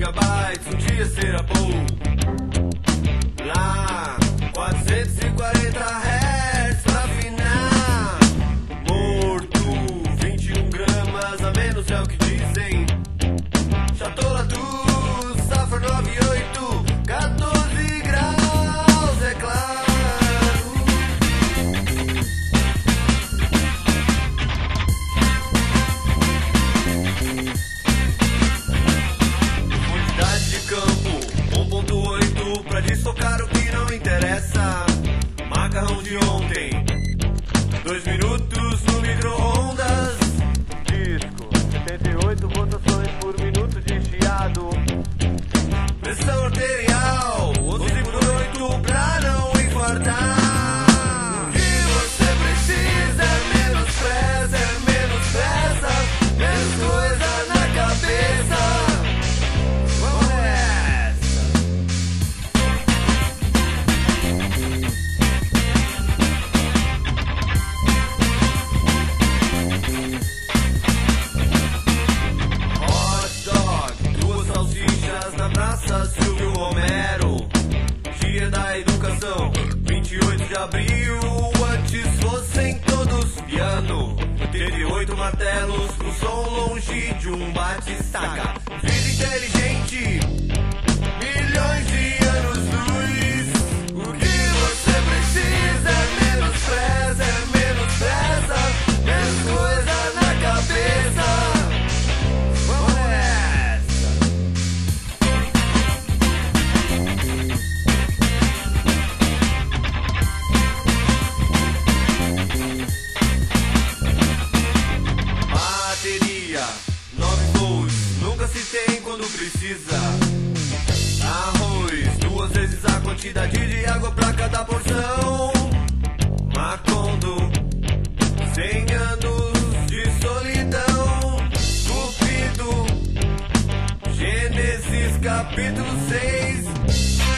gigabytes, um dia será bom. Interessa. Macarrão de ontem, dois minutos no micro-ondas. Disco, 78 rotações por minuto praça Silvio Romero. Dia da educação, 28 de abril. Antes fossem todos piano. Teve oito martelos com som longe de um bate-staca. Vida inteligente, 9 volts, nunca se tem quando precisa. Arroz, duas vezes a quantidade de água pra cada porção. Macondo, 100 anos de solidão. Cupido, Gênesis capítulo 6.